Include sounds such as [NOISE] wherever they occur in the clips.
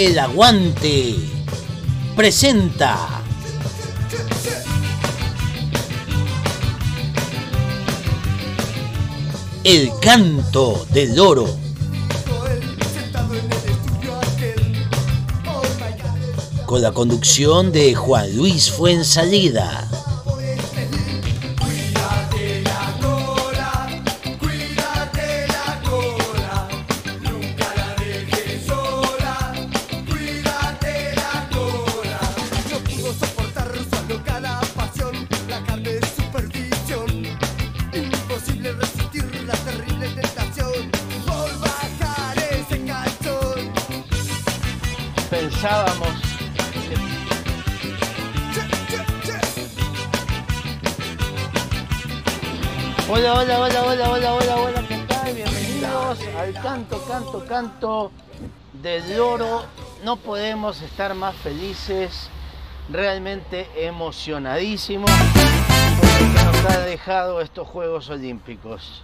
El Aguante presenta El Canto del Oro. Con la conducción de Juan Luis Fuensalida. Canto del oro. No podemos estar más felices, realmente emocionadísimos por lo que nos ha dejado estos Juegos Olímpicos.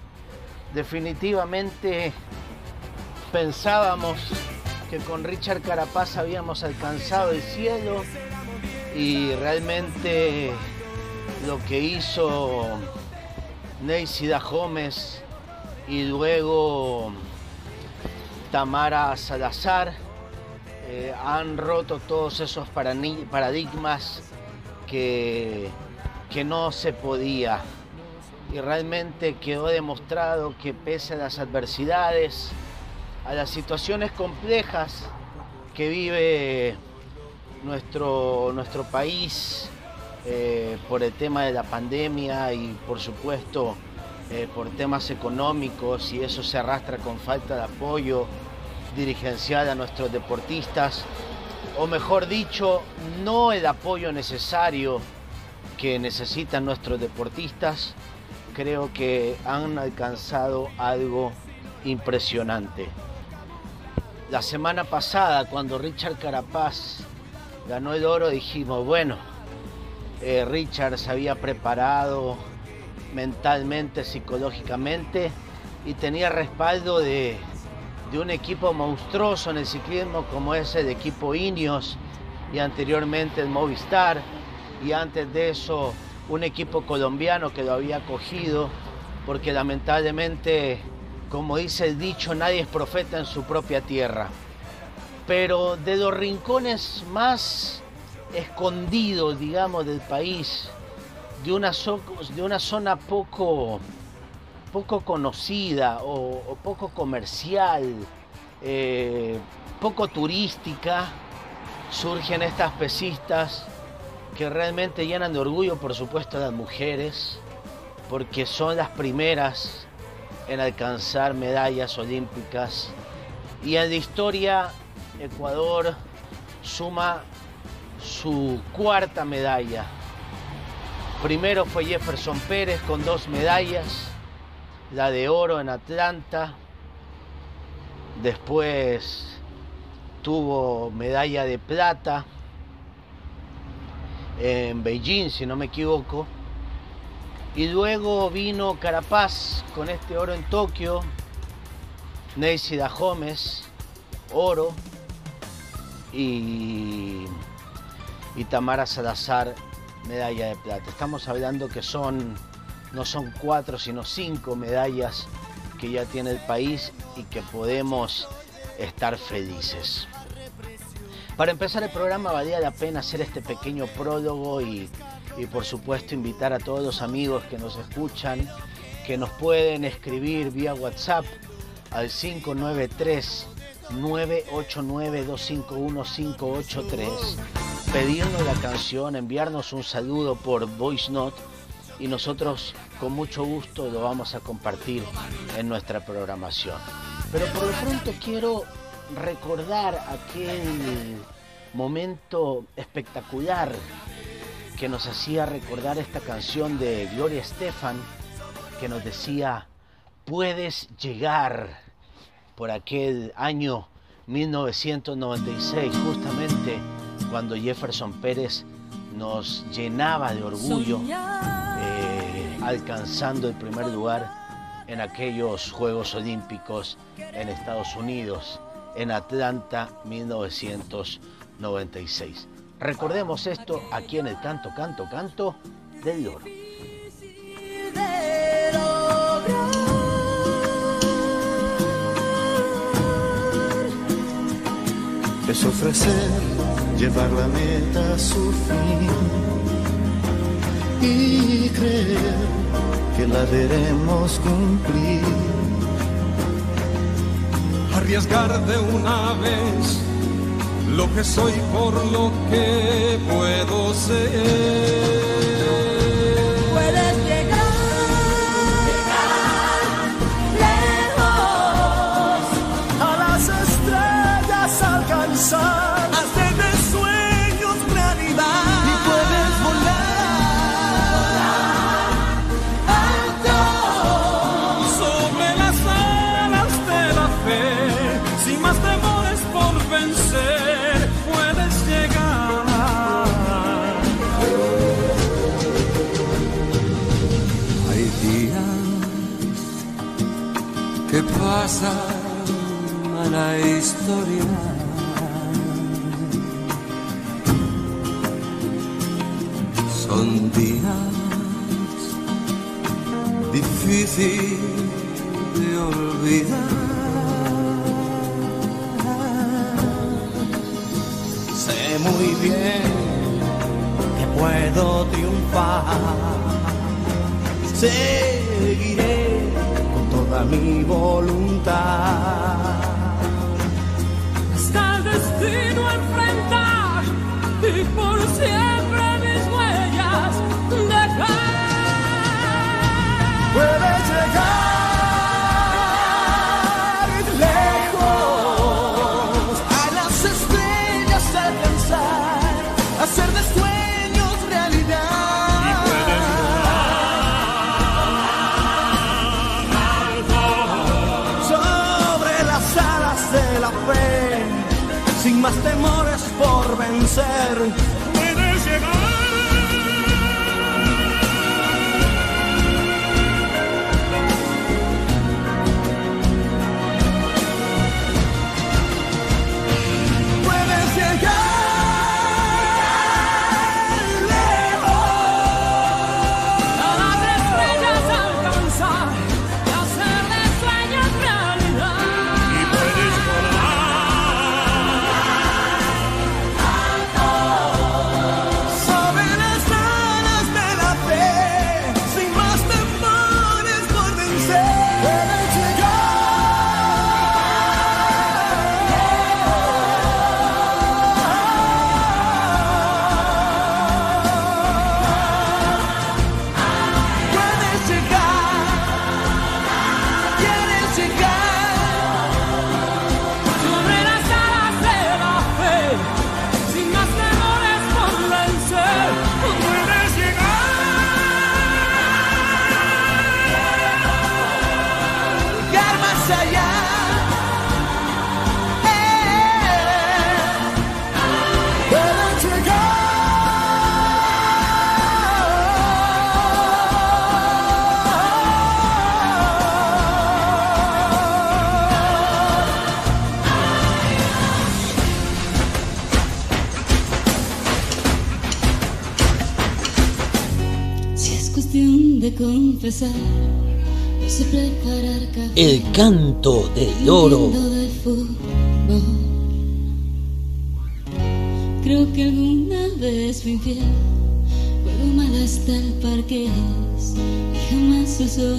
Definitivamente pensábamos que con Richard Carapaz habíamos alcanzado el cielo y realmente lo que hizo Neisida Gómez y luego Tamara Salazar, eh, han roto todos esos paradigmas que, que no se podía. Y realmente quedó demostrado que pese a las adversidades, a las situaciones complejas que vive nuestro, nuestro país eh, por el tema de la pandemia y por supuesto eh, por temas económicos y eso se arrastra con falta de apoyo dirigencial a nuestros deportistas, o mejor dicho, no el apoyo necesario que necesitan nuestros deportistas, creo que han alcanzado algo impresionante. La semana pasada, cuando Richard Carapaz ganó el oro, dijimos, bueno, eh, Richard se había preparado mentalmente, psicológicamente y tenía respaldo de, de un equipo monstruoso en el ciclismo como es el equipo Ineos y anteriormente el Movistar. Y antes de eso un equipo colombiano que lo había cogido porque lamentablemente como dice el dicho nadie es profeta en su propia tierra. Pero de los rincones más escondidos digamos del país de una, de una zona poco poco conocida o, poco comercial, eh, poco turística, surgen estas pesistas que realmente llenan de orgullo, por supuesto, a las mujeres, porque son las primeras en alcanzar medallas olímpicas. Y en la historia, Ecuador suma su cuarta medalla. Primero fue Jefferson Pérez con dos medallas, la de oro en Atlanta, después tuvo medalla de plata en Beijing, si no me equivoco, y luego vino Carapaz con este oro en Tokio, Neisy Gómez, oro, y, y Tamara Salazar, medalla de plata. Estamos hablando que son no son cuatro, sino cinco medallas que ya tiene el país y que podemos estar felices. Para empezar el programa valía la pena hacer este pequeño prólogo y, por supuesto invitar a todos los amigos que nos escuchan que nos pueden escribir vía WhatsApp al 593 989 251 583 pedirnos la canción, enviarnos un saludo por Voice Note y nosotros con mucho gusto lo vamos a compartir en nuestra programación. Pero por lo pronto quiero recordar aquel momento espectacular que nos hacía recordar esta canción de Gloria Estefan que nos decía, puedes llegar por aquel año 1996, justamente cuando Jefferson Pérez nos llenaba de orgullo alcanzando el primer lugar en aquellos Juegos Olímpicos en Estados Unidos en Atlanta 1996. Recordemos esto aquí en el canto, canto, canto del oro. Es ofrecer, llevar la meta a su fin y creer que la veremos cumplir. Arriesgar de una vez lo que soy por lo que puedo ser. Que pasan a la historia. Son días difícil de olvidar. Sé muy bien que puedo triunfar. Con toda mi voluntad. Hasta el destino por canto del oro. Entiendo de fútbol. Creo que alguna vez fui infiel. Juego mal hasta el parqués y jamás uso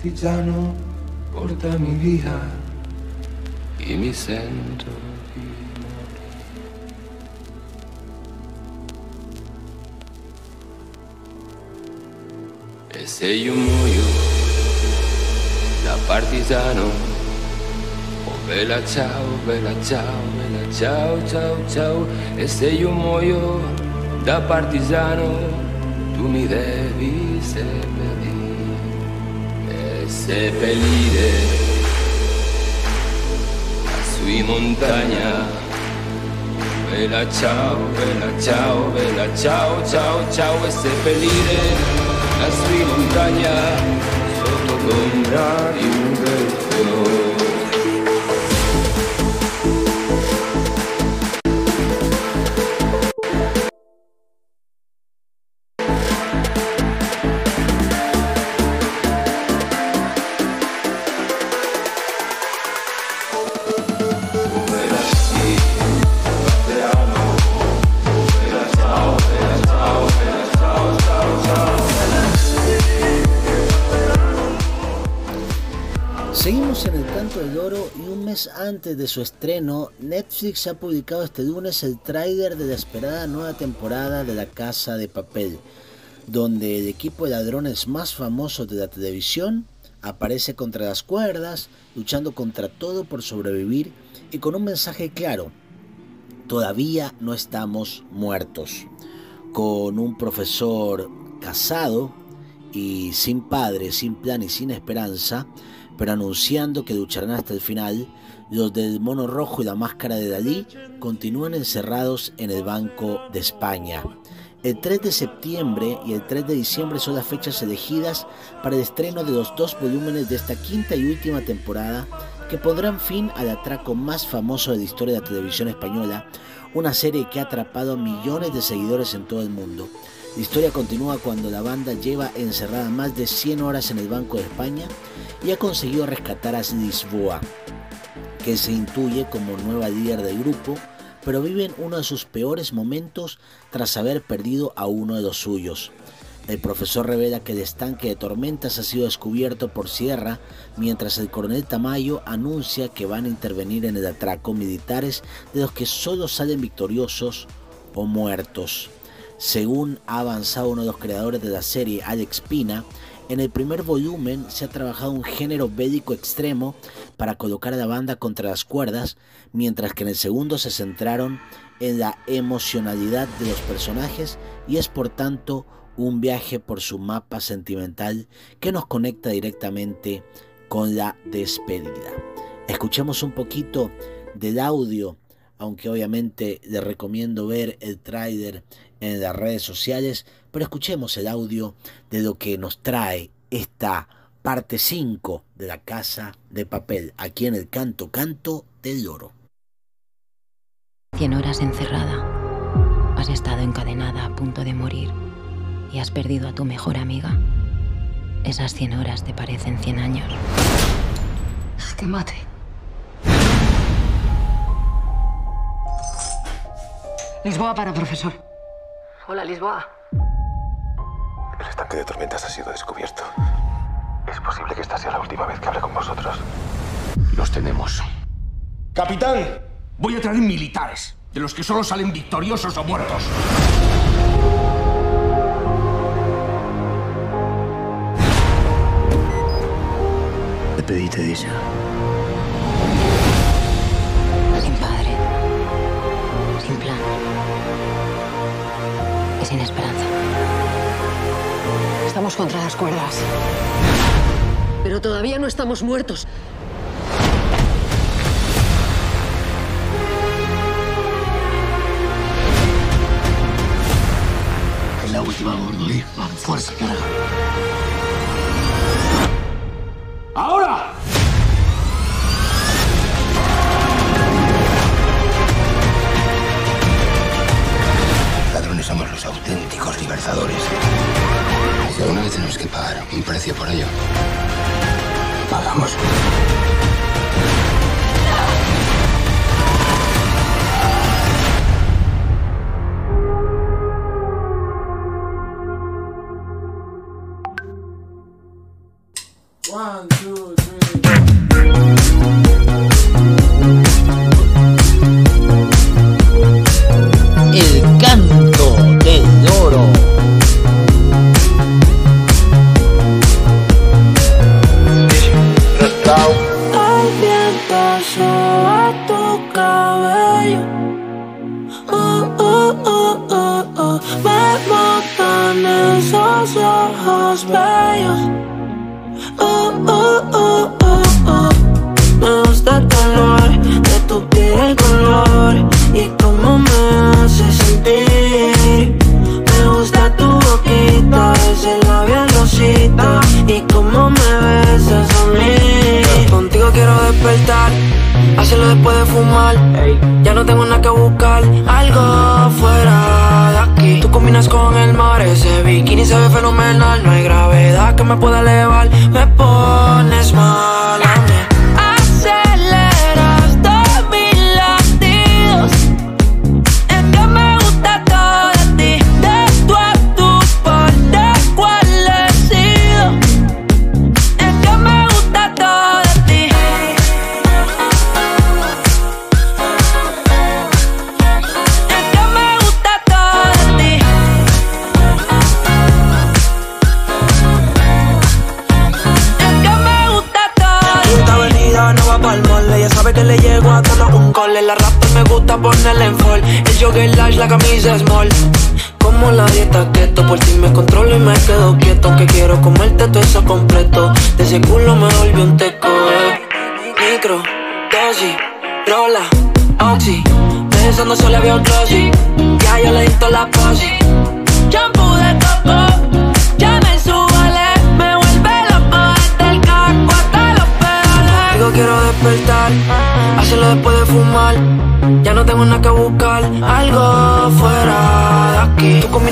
partigiano, portami via. Y mi sento E se io muoio da partigiano, oh bella ciao, bella ciao, bella ciao, ciao, ciao. E se io muoio da partigiano, tu mi devi seppellire, e seppellire in montagna. Bella ciao, bella ciao, bella ciao, ciao, ciao e seppellire lassù in montagna sotto l'ombra di un bel fiore. Antes de su estreno, Netflix ha publicado este lunes el tráiler de la esperada nueva temporada de La Casa de Papel, donde el equipo de ladrones más famosos de la televisión aparece contra las cuerdas, luchando contra todo por sobrevivir y con un mensaje claro, todavía no estamos muertos, con un profesor casado y sin padre, sin plan y sin esperanza, pero anunciando que lucharán hasta el final, los del mono rojo y la máscara de Dalí continúan encerrados en el Banco de España. El 3 de septiembre y el 3 de diciembre son las fechas elegidas para el estreno de los dos volúmenes de esta quinta y última temporada que pondrán fin al atraco más famoso de la historia de la televisión española, una serie que ha atrapado a millones de seguidores en todo el mundo. La historia continúa cuando la banda lleva encerrada más de 100 horas en el Banco de España y ha conseguido rescatar a Lisboa, que se intuye como nueva líder del grupo, pero vive en uno de sus peores momentos tras haber perdido a uno de los suyos. El profesor revela que el estanque de tormentas ha sido descubierto por Sierra, mientras el coronel Tamayo anuncia que van a intervenir en el atraco militares de los que solo salen victoriosos o muertos. Según ha avanzado uno de los creadores de la serie, Alex Pina, en el primer volumen se ha trabajado un género bélico extremo para colocar la banda contra las cuerdas, mientras que en el segundo se centraron en la emocionalidad de los personajes y es por tanto un viaje por su mapa sentimental que nos conecta directamente con la despedida. Escuchemos un poquito del audio, aunque obviamente le recomiendo ver el tráiler en las redes sociales, pero escuchemos el audio de lo que nos trae esta parte 5 de la casa de papel, aquí en el canto canto del loro. Cien horas encerrada. Has estado encadenada a punto de morir y has perdido a tu mejor amiga. Esas cien horas te parecen cien años. Que mate. Lisboa para profesor. Hola, Lisboa. El estanque de tormentas ha sido descubierto. Es posible que esta sea la última vez que hable con vosotros. Los tenemos. Capitán, voy a traer militares, de los que solo salen victoriosos o muertos. Despedite de ella. Sin padre. Sin plan. Y sin esperanza. Estamos contra las cuerdas. Pero todavía no estamos muertos. Es la última, Gordoy. Fuerza, carajo. ¡Ahora! Ladrones somos los auténticos libertadores. Y alguna vez tenemos que pagar un precio por ello. Pagamos. One, two,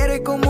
quiere como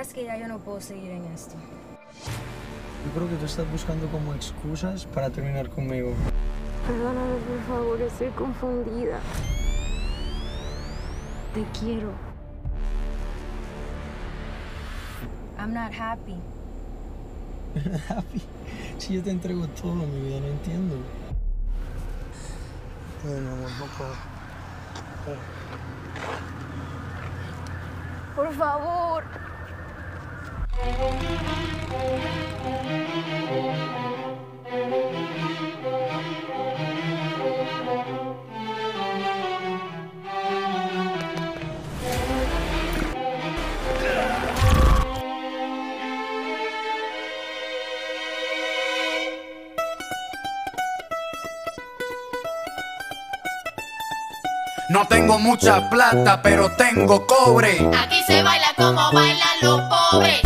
Verdad es que ya yo no puedo seguir en esto. Yo creo que tú estás buscando como excusas para terminar conmigo. Perdóname, por favor, estoy confundida. Te quiero. I'm not happy. [LAUGHS] Happy. Si yo te entrego todo, mi vida, no entiendo. Bueno, amor, no puedo. Por favor. Thank you. No tengo mucha plata, pero tengo cobre. Aquí se baila como bailan los pobres.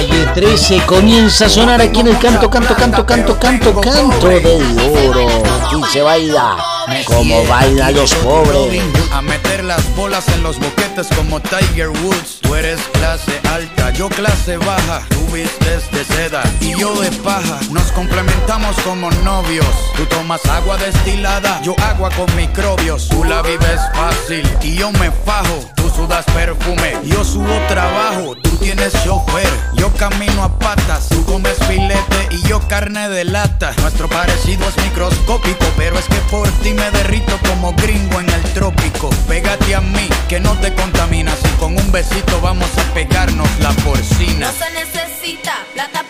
Calle 13 comienza a sonar aquí en el canto, canto, canto, canto, canto, canto del oro. Aquí se baila como bailan los pobres. A meter las bolas en los boquetes como Tiger Woods. Tú eres clase alta, yo clase baja. Tú vistes de seda y yo de paja. Nos complementamos como novios. Tú tomas agua destilada, yo agua con microbios. Tú la vives fácil y yo me fajo. Tú sudas perfume, yo subo trabajo. Yo camino a patas. Tú comes filete y yo carne de lata. Nuestro parecido es microscópico, pero es que por ti me derrito como gringo en el trópico. Pégate a mí, que no te contaminas. Y con un besito vamos a pegarnos la porcina. No se necesita plata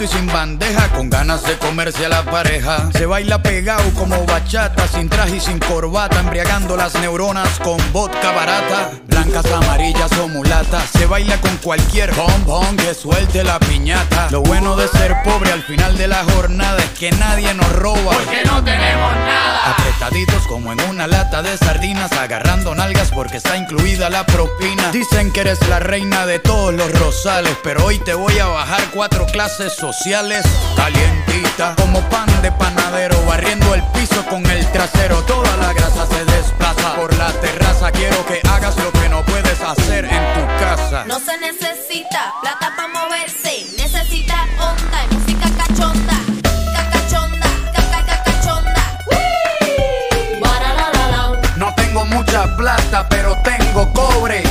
y sin bandeja, con ganas de comerse a la pareja. Se baila pegado como bachata, sin traje y sin corbata, embriagando las neuronas con vodka barata. Blancas, amarillas o mulatas. Se baila con cualquier bombón que suelte la piñata. Lo bueno de ser pobre al final de la jornada es que nadie nos roba. Porque no tenemos nada. Apretaditos como en una lata de sardinas, agarrando nalgas porque está incluida la propina. Dicen que eres la reina de todos los rosales, pero hoy te voy a bajar cuatro clases sociales. Calientita, como pan de panadero, barriendo el piso con el trasero. Toda la grasa se desplaza por la terraza. Quiero que hagas lo que no puedes hacer en tu casa. No se necesita plata para moverse, necesita onda y música cachonda. Música cachonda, caca caca cachonda. Guararararao. No tengo mucha plata, pero tengo cobre.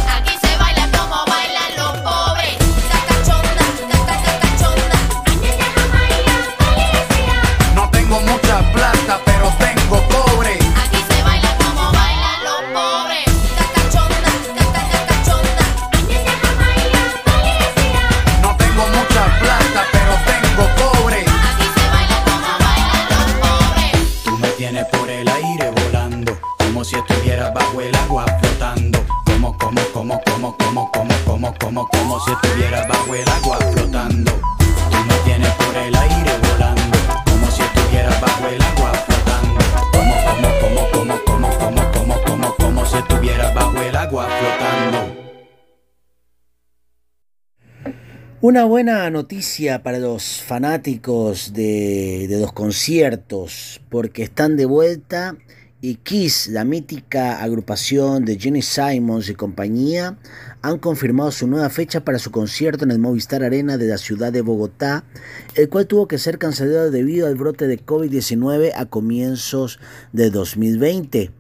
Aire volando, como si estuvieras bajo el agua flotando. Como, como, como, como, como, como, como, como, como si estuvieras bajo el agua flotando. Tú me tienes por el aire volando, como si estuvieras bajo el agua flotando. Como, como, como, como, como, como, como, como, como si estuvieras bajo el agua flotando. Una buena noticia para los fanáticos de, los conciertos, porque están de vuelta y Kiss, la mítica agrupación de Jenny Simons y compañía, han confirmado su nueva fecha para su concierto en el Movistar Arena de la ciudad de Bogotá, el cual tuvo que ser cancelado debido al brote de COVID-19 a comienzos de 2020.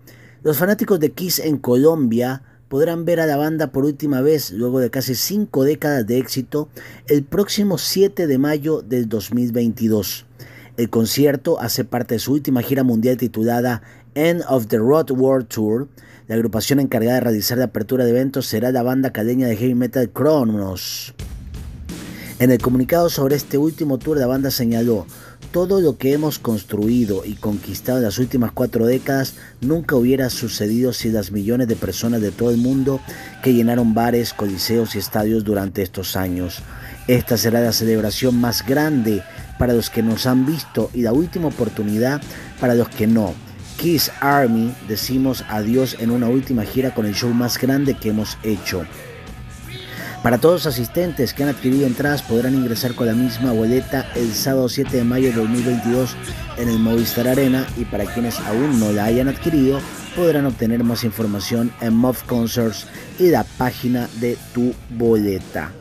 Los fanáticos de Kiss en Colombia podrán ver a la banda por última vez luego de casi cinco décadas de éxito el próximo 7 de mayo del 2022. El concierto hace parte de su última gira mundial titulada End of the Road World Tour. La agrupación encargada de realizar la apertura de eventos será la banda cadeña de heavy metal Kronos. En el comunicado sobre este último tour, la banda señaló, todo lo que hemos construido y conquistado en las últimas cuatro décadas nunca hubiera sucedido si las millones de personas de todo el mundo que llenaron bares, coliseos y estadios durante estos años. Esta será la celebración más grande para los que nos han visto y la última oportunidad para los que no. Kiss Army decimos adiós en una última gira con el show más grande que hemos hecho. Para todos los asistentes que han adquirido entradas podrán ingresar con la misma boleta el sábado 7 de mayo de 2022 en el Movistar Arena y para quienes aún no la hayan adquirido podrán obtener más información en Mob Concerts y la página de tu boleta.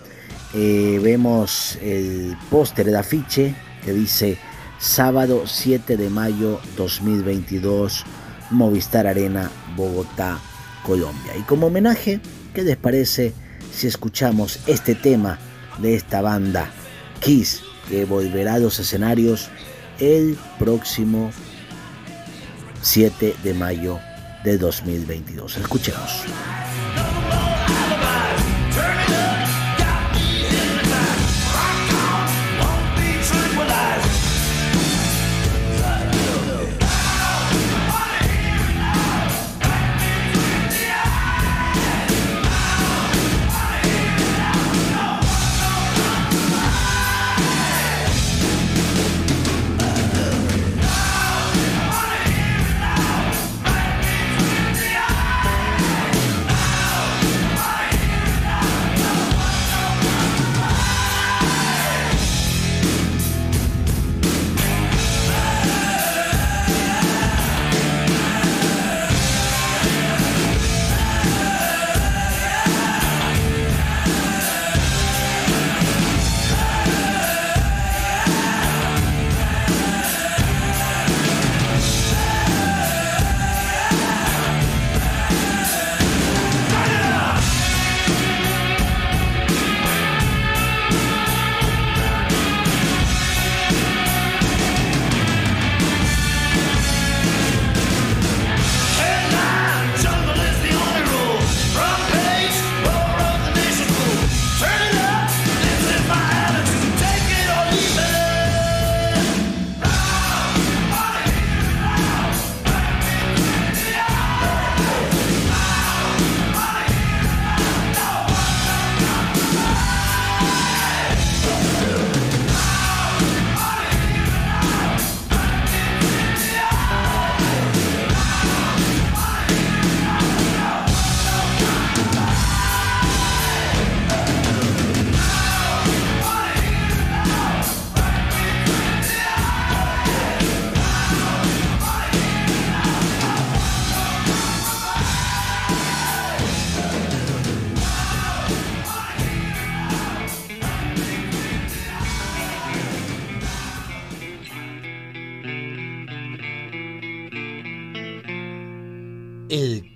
Eh, vemos el póster, el afiche que dice sábado 7 de mayo 2022 Movistar Arena Bogotá, Colombia. Y como homenaje, ¿qué les parece? Si escuchamos este tema de esta banda, Kiss, que volverá a los escenarios el próximo 7 de mayo de 2022. Escuchemos.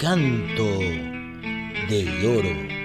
Canto del oro.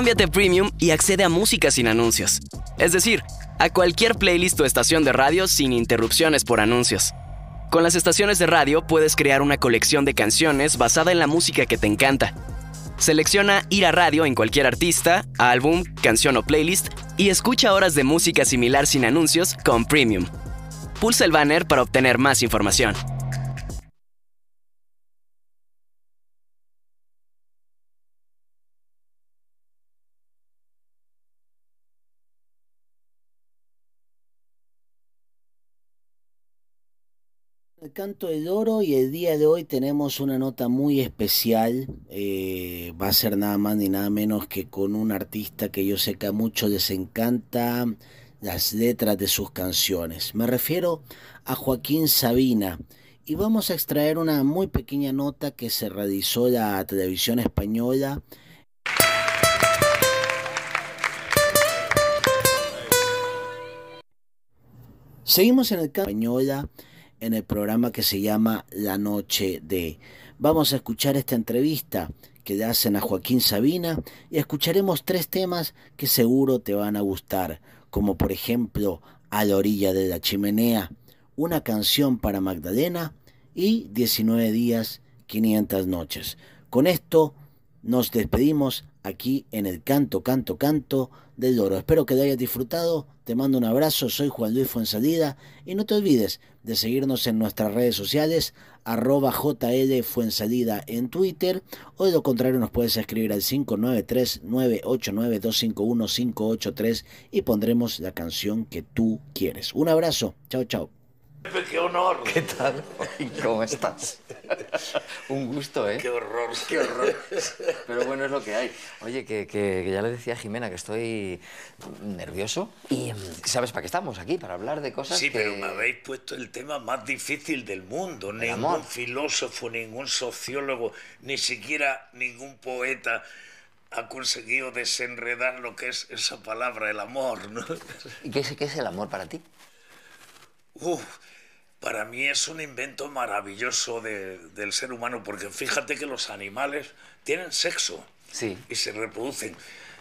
Cámbiate Premium y accede a música sin anuncios. Es decir, a cualquier playlist o estación de radio sin interrupciones por anuncios. Con las estaciones de radio puedes crear una colección de canciones basada en la música que te encanta. Selecciona ir a radio en cualquier artista, álbum, canción o playlist y escucha horas de música similar sin anuncios con Premium. Pulsa el banner para obtener más información. Canto del oro y el día de hoy tenemos una nota muy especial. eh, va a ser nada más ni nada menos que con un artista que yo sé que a muchos les encanta las letras de sus canciones. Me refiero a Joaquín Sabina. Y vamos a extraer una muy pequeña nota que se realizó la televisión española Seguimos en el campo española en el programa que se llama La Noche de. Vamos a escuchar esta entrevista que le hacen a Joaquín Sabina y escucharemos tres temas que seguro te van a gustar, como por ejemplo A la orilla de la chimenea, una canción para Magdalena y 19 días, 500 noches. Con esto nos despedimos aquí en el Canto, Canto, Canto del Oro. Espero que lo hayas disfrutado. Te mando un abrazo. Soy Juan Luis Fuensalida. Y no te olvides de seguirnos en nuestras redes sociales, arroba JL Fuensalida en Twitter. O de lo contrario nos puedes escribir al 593-989-251-583 y pondremos la canción que tú quieres. Un abrazo. Chao, chao. ¡Qué honor! ¿Qué tal? ¿Cómo estás? [LAUGHS] Un gusto, ¿eh? ¡Qué horror! ¡Qué horror! Pero bueno, es lo que hay. Oye, que, que- que ya le decía a Jimena que estoy nervioso. Y ¿sabes para qué estamos aquí? Para hablar de cosas Sí, que... pero me habéis puesto el tema más difícil del mundo. Ningún amor. filósofo, ningún sociólogo, ni siquiera ningún poeta ha conseguido desenredar lo que es esa palabra, el amor, ¿no? ¿Y qué es, qué es el amor para ti? Uf, para mí es un invento maravilloso de- del ser humano, porque fíjate que los animales tienen sexo Sí. y se reproducen,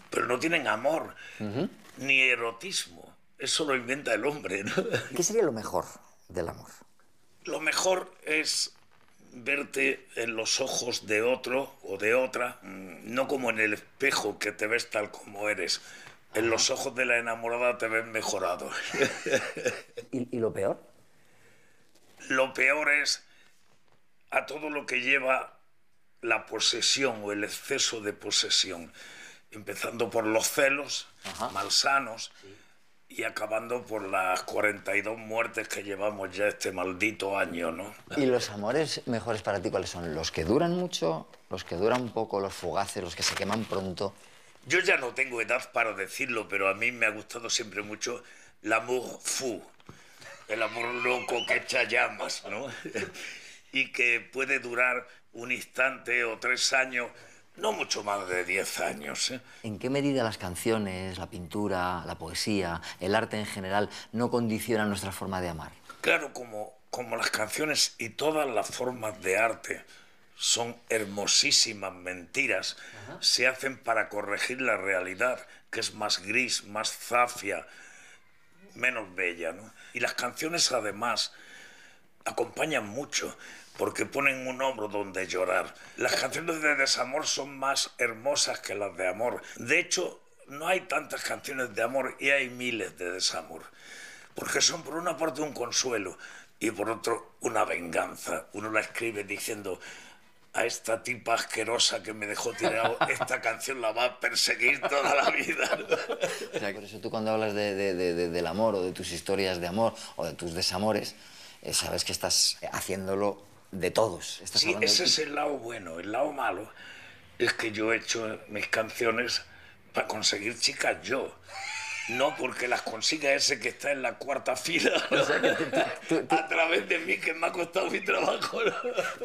pero no tienen amor ni erotismo. Eso lo inventa el hombre, ¿no? [LAUGHS] ¿Qué sería lo mejor del amor? Lo mejor es verte en los ojos de otro o de otra, mm, no como en el espejo que te ves tal como eres. En los ojos de la enamorada te ves mejorado. [LAUGHS] ¿Y, y lo peor? Lo peor es a todo lo que lleva la posesión o el exceso de posesión, empezando por los celos malsanos y acabando por las 42 muertes que llevamos ya este maldito año, ¿no? ¿Y los amores mejores para ti cuáles son? ¿Los que duran mucho? ¿Los que duran poco? ¿Los fugaces? ¿Los que se queman pronto? Yo ya no tengo edad para decirlo, pero a mí me ha gustado siempre mucho l'amour fou, el amor loco que echa llamas, ¿no? [LAUGHS] y que puede durar un instante o tres años, no mucho más de diez años. ¿eh? ¿En qué medida las canciones, la pintura, la poesía, el arte en general no condicionan nuestra forma de amar? Claro, como, como las canciones y todas las formas de arte son hermosísimas mentiras, se hacen para corregir la realidad, que es más gris, más zafia, menos bella. ¿no? Y las canciones además acompañan mucho porque ponen un hombro donde llorar. Las canciones de desamor son más hermosas que las de amor. De hecho, no hay tantas canciones de amor y hay miles de desamor. Porque son por una parte un consuelo y por otro una venganza. Uno la escribe diciendo, a esta tipa asquerosa que me dejó tirado, [LAUGHS] esta canción la va a perseguir toda la vida. O sea, por eso tú cuando hablas de- de- de- de- del amor o de tus historias de amor o de tus desamores, eh, sabes que estás haciéndolo de todos. Estás Sí, ese es el lado bueno. El lado malo es que yo he hecho mis canciones para conseguir chicas yo. No porque las consiga ese que está en la cuarta fila. A través de mí, que me ha costado mi trabajo.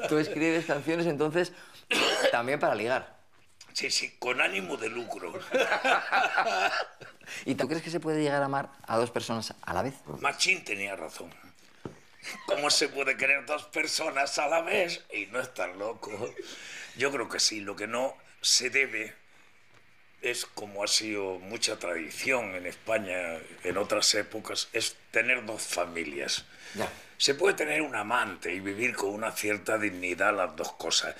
Tú escribes canciones entonces también para ligar. Sí, sí, con ánimo de lucro. [LAUGHS] ¿Y tú crees que se puede llegar a amar a dos personas a la vez? Machín tenía razón. ¿Cómo se puede querer dos personas a la vez y no estar loco? Yo creo que sí. Lo que no se debe es como ha sido mucha tradición en España en otras épocas, es tener dos familias. Ya. Se puede tener un amante y vivir con una cierta dignidad las dos cosas,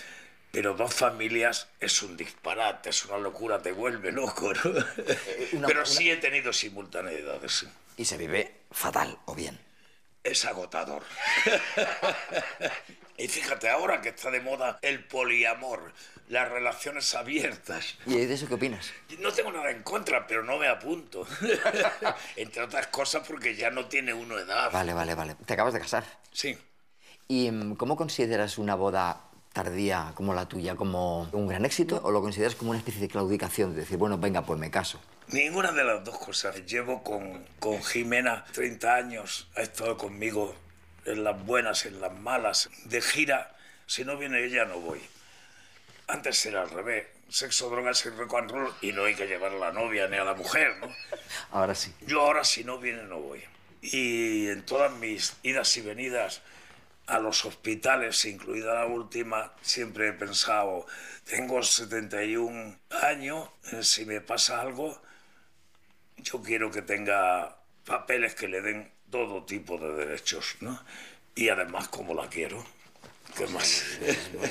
pero dos familias es un disparate, es una locura, te vuelve loco, ¿no? una- pero una- sí he tenido simultaneidades. Y se vive fatal o bien. Es agotador. [LAUGHS] y fíjate, ahora que está de moda el poliamor, las relaciones abiertas. ¿Y de eso qué opinas? No tengo nada en contra, pero no me apunto. [LAUGHS] Entre otras cosas porque ya no tiene uno edad. Vale, vale, vale. Te acabas de casar. Sí. ¿Y mm, cómo consideras una boda tardía como la tuya como un gran éxito o lo consideras como una especie de claudicación? De decir, bueno, venga, pues me caso. Ninguna de las dos cosas. Llevo con, con Jimena 30 años. Ha estado conmigo en las buenas, en las malas. De gira, si no viene ella, no voy. Antes era al revés. Sexo, drogas y rock and roll y no hay que llevar a la novia ni a la mujer, ¿no? [LAUGHS] Ahora sí. Yo ahora si no viene no voy. Y en todas mis idas y venidas a los hospitales, incluida la última, siempre he pensado, tengo 71 años, eh, si me pasa algo, yo quiero que tenga papeles que le den todo tipo de derechos, ¿no? Y además como la quiero. ¿Qué más?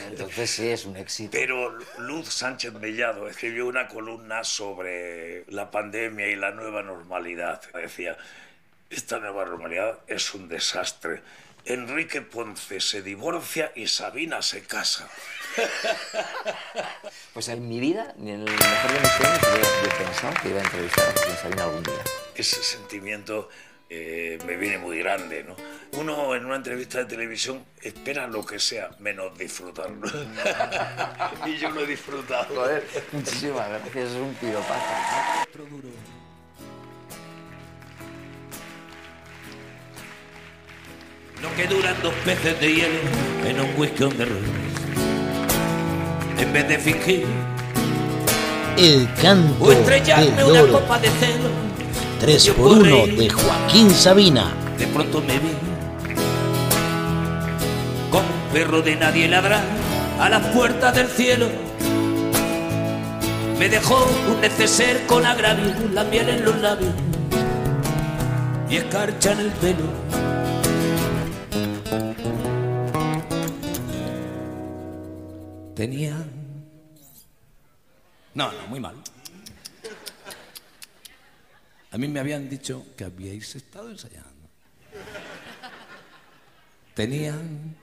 Entonces sí, es un éxito. Pero Luz Sánchez Mellado escribió una columna sobre la pandemia y la nueva normalidad. Decía, esta nueva normalidad es un desastre. Enrique Ponce se divorcia y Sabina se casa. [LAUGHS] Pues en mi vida, ni en el mejor de mis sueños, yo pensado que iba a entrevistar a Sabina algún día. Ese sentimiento eh, me viene muy grande, ¿no? Uno en una entrevista de televisión espera lo que sea, menos disfrutarlo. [LAUGHS] y yo lo he disfrutado. Joder, muchísimas gracias, es un piropazo. Lo que duran dos peces de hielo en un whisky on the. En vez de fingir El canto o estrellarme una copa de celo, 3 yo por 1 corrí. de Joaquín Sabina. de pronto me vi perro de nadie ladrar a las puertas del cielo. Me dejó un neceser con agravio, la miel en los labios y escarcha en el pelo. Tenía. No, no, muy mal. A mí me habían dicho que habíais estado ensayando. Tenían.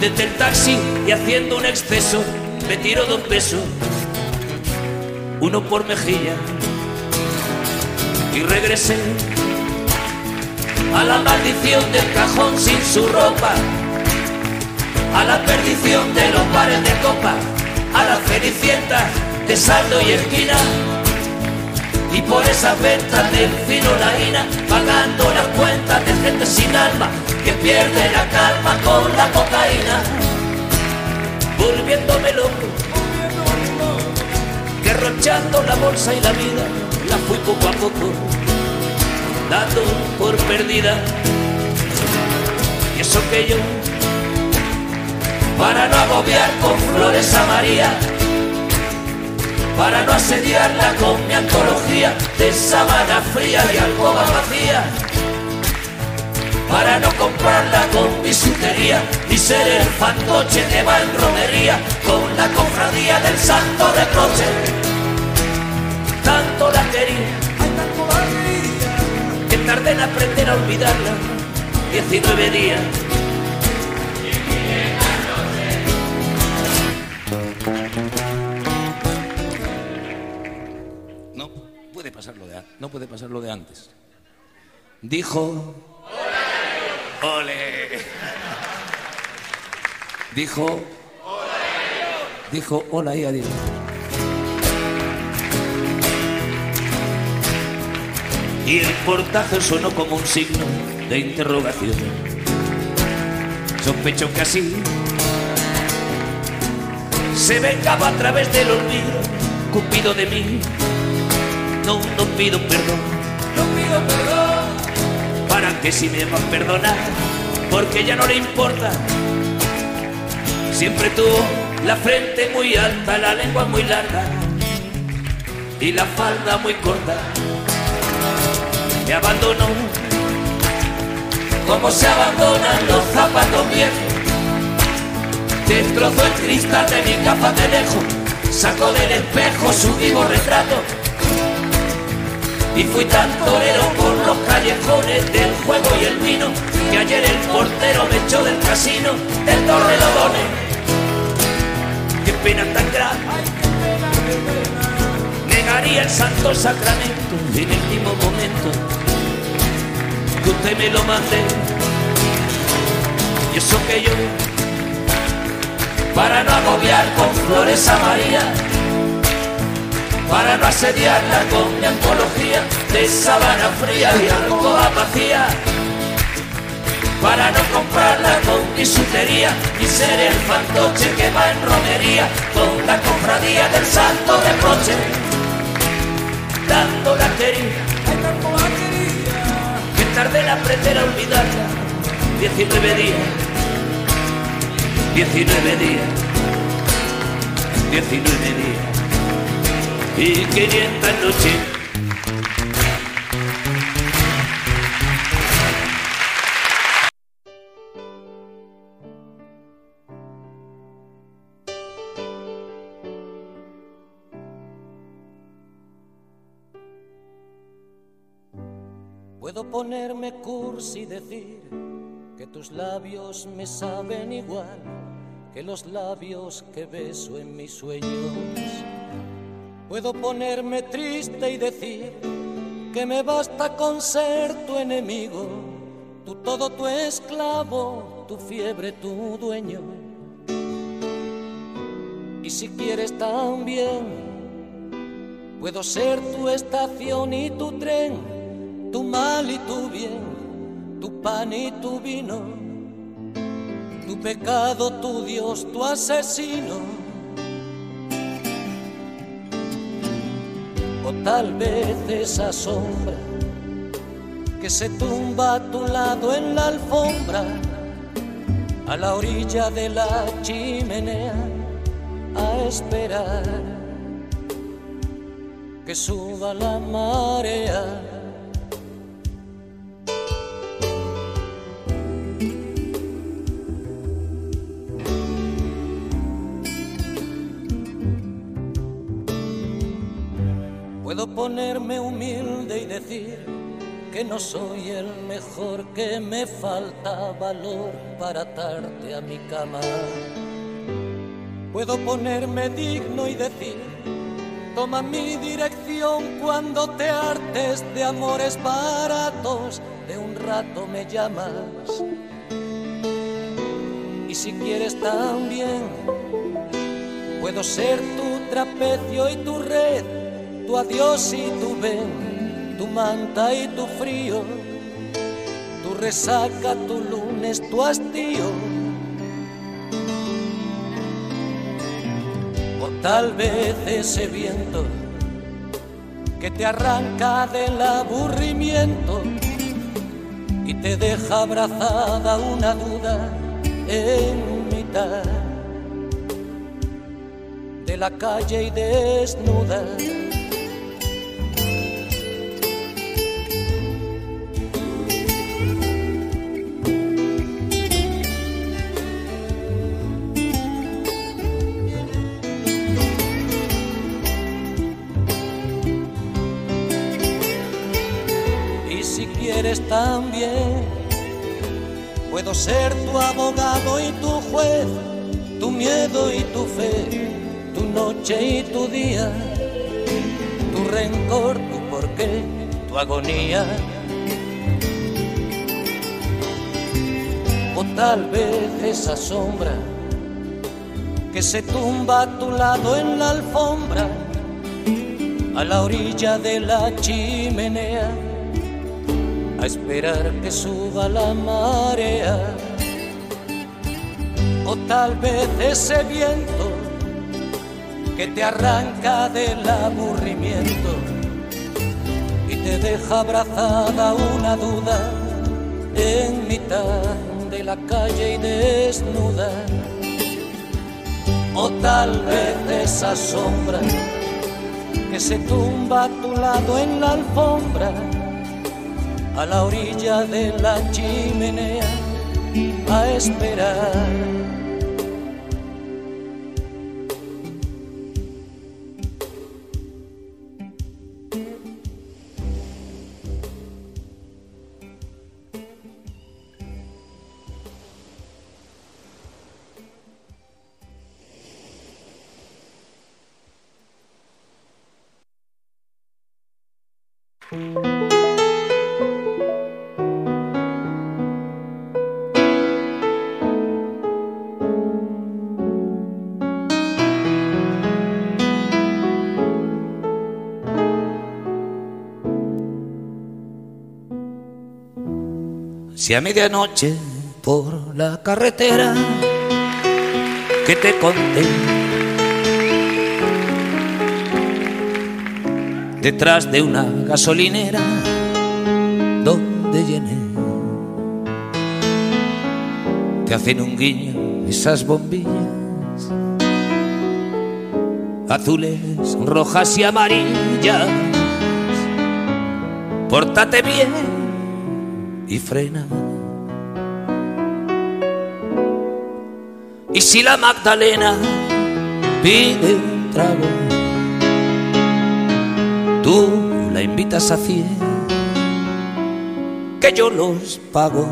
Desde el taxi y haciendo un exceso, me tiro dos besos, uno por mejilla. Y regresé a la maldición del cajón sin su ropa, a la perdición de los bares de copa, a la cenicienta de saldo y esquina. Y por esas ventas la ina, pagando las cuentas de gente sin alma que pierde la calma con la cocaína, volviéndome loco, derrochando la bolsa y la vida, la fui poco a poco, dando por perdida. Y eso que yo, para no agobiar con flores a María, para no asediarla con mi antología de sábana fría y alcoba vacía, para no comprarla con bisutería, ni ser el fantoche de con la cofradía del santo reproche. Tanto la quería, que tardé en aprender a olvidarla, 19 días. No puede pasar lo de antes. Dijo. ¡Ole! ¡Ole! Dijo. ¡Ole! Dijo, hola y adiós. Y el portazo sonó como un signo de interrogación. Sospecho que así se vengaba a través del olvido, cupido de mí. No, no pido perdón, no pido perdón, para que si me va a perdonar, porque ya no le importa. Siempre tuvo la frente muy alta, la lengua muy larga y la falda muy corta. Me abandonó como se abandonan los zapatos viejos. Destrozó el cristal de mi capa de lejos, sacó del espejo su vivo retrato. Y fui tan torero por los callejones del juego y el vino, que ayer el portero me echó del casino del Torrelodones. Qué pena tan grande, negaría el santo sacramento en el último momento que usted me lo mande. Y eso que yo, para no agobiar con flores a María, para no asediarla con mi antología de sabana fría y alcoba vacía, para no comprarla con bisutería y ser el fantoche que va en romería con la cofradía del santo de coche, dando la querida. Que tardé en aprender a olvidarla. 19 días, 19 días, 19 días y 500 noches. Puedo ponerme cursi y decir que tus labios me saben igual que los labios que beso en mis sueños. Puedo ponerme triste y decir que me basta con ser tu enemigo, tu todo, tu esclavo, tu fiebre, tu dueño. Y si quieres también, puedo ser tu estación y tu tren, tu mal y tu bien, tu pan y tu vino, tu pecado, tu Dios, tu asesino. O tal vez esa sombra que se tumba a tu lado en la alfombra, a la orilla de la chimenea, a esperar que suba la marea. Ponerme humilde y decir que no soy el mejor, que me falta valor para atarte a mi cama. Puedo ponerme digno y decir, toma mi dirección cuando te hartes de amores baratos, de un rato me llamas. Y si quieres también, puedo ser tu trapecio y tu red tu adiós y tu ven, tu manta y tu frío, tu resaca, tu lunes, tu hastío. O tal vez ese viento que te arranca del aburrimiento y te deja abrazada una duda en mitad de la calle y desnuda. También. Puedo ser tu abogado y tu juez, tu miedo y tu fe, tu noche y tu día, tu rencor, tu porqué, tu agonía. O tal vez esa sombra que se tumba a tu lado en la alfombra, a la orilla de la chimenea a esperar que suba la marea. O tal vez ese viento que te arranca del aburrimiento y te deja abrazada una duda en mitad de la calle y desnuda. O tal vez esa sombra que se tumba a tu lado en la alfombra, a la orilla de la chimenea, a esperar. Si a medianoche por la carretera que te conté, detrás de una gasolinera donde llené, te hacen un guiño esas bombillas azules, rojas y amarillas. Pórtate bien y frena. Y si la Magdalena pide un trago, tú la invitas a cien, que yo los pago.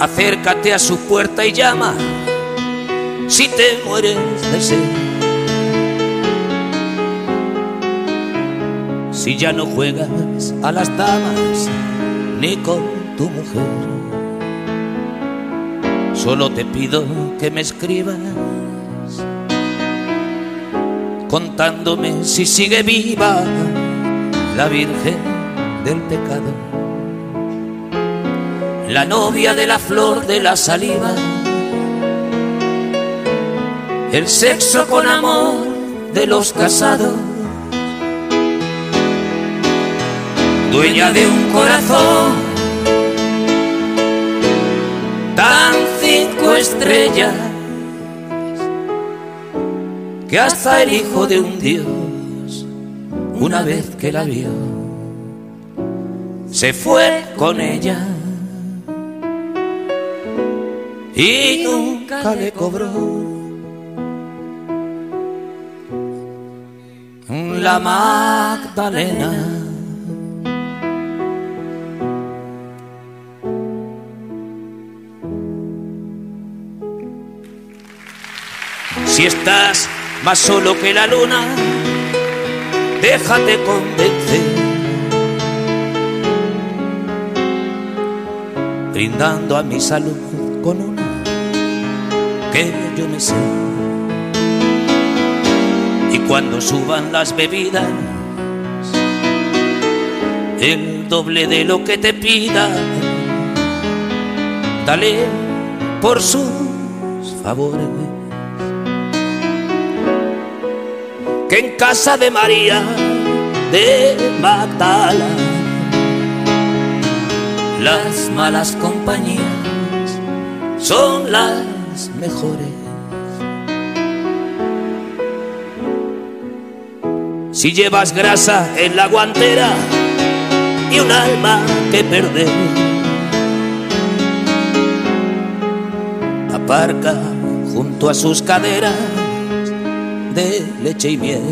Acércate a su puerta y llama si te mueres de sed. Si ya no juegas a las damas ni con tu mujer. Solo te pido que me escribas contándome si sigue viva la Virgen del pecado, la novia de la flor de la saliva, el sexo con amor de los casados dueña de un corazón tan cinco estrellas que hasta el hijo de un dios, una vez que la vio, se fue con ella y nunca le cobró la Magdalena. Si estás más solo que la luna, déjate convencer. Brindando a mi salud con una que yo me sé. Y cuando suban las bebidas, el doble de lo que te pida, dale por sus favores. Que en casa de María de Magdala las malas compañías son las mejores. Si llevas grasa en la guantera y un alma que perder, aparca junto a sus caderas de leche y miel.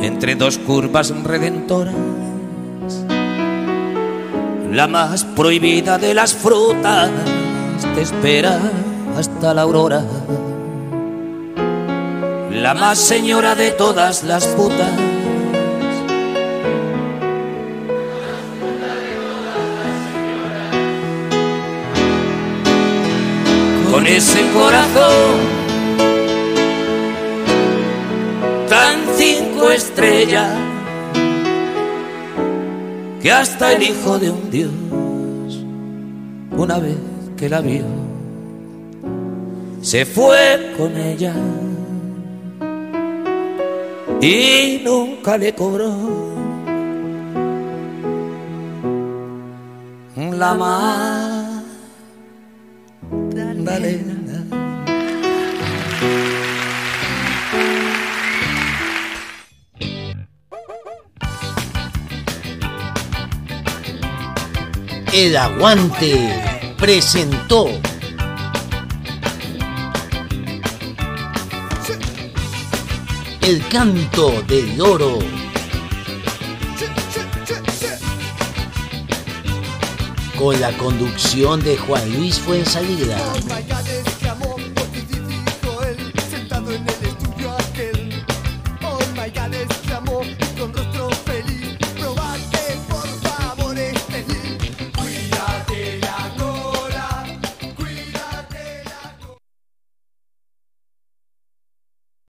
Entre dos curvas redentoras, la más prohibida de las frutas te espera hasta la aurora. La más señora de todas las putas. Con ese corazón cinco estrellas que hasta el hijo de un dios, una vez que la vio, se fue con ella y nunca le cobró la Magdalena. El Aguante presentó El canto del oro. Con la conducción de Juan Luis Fuensalida.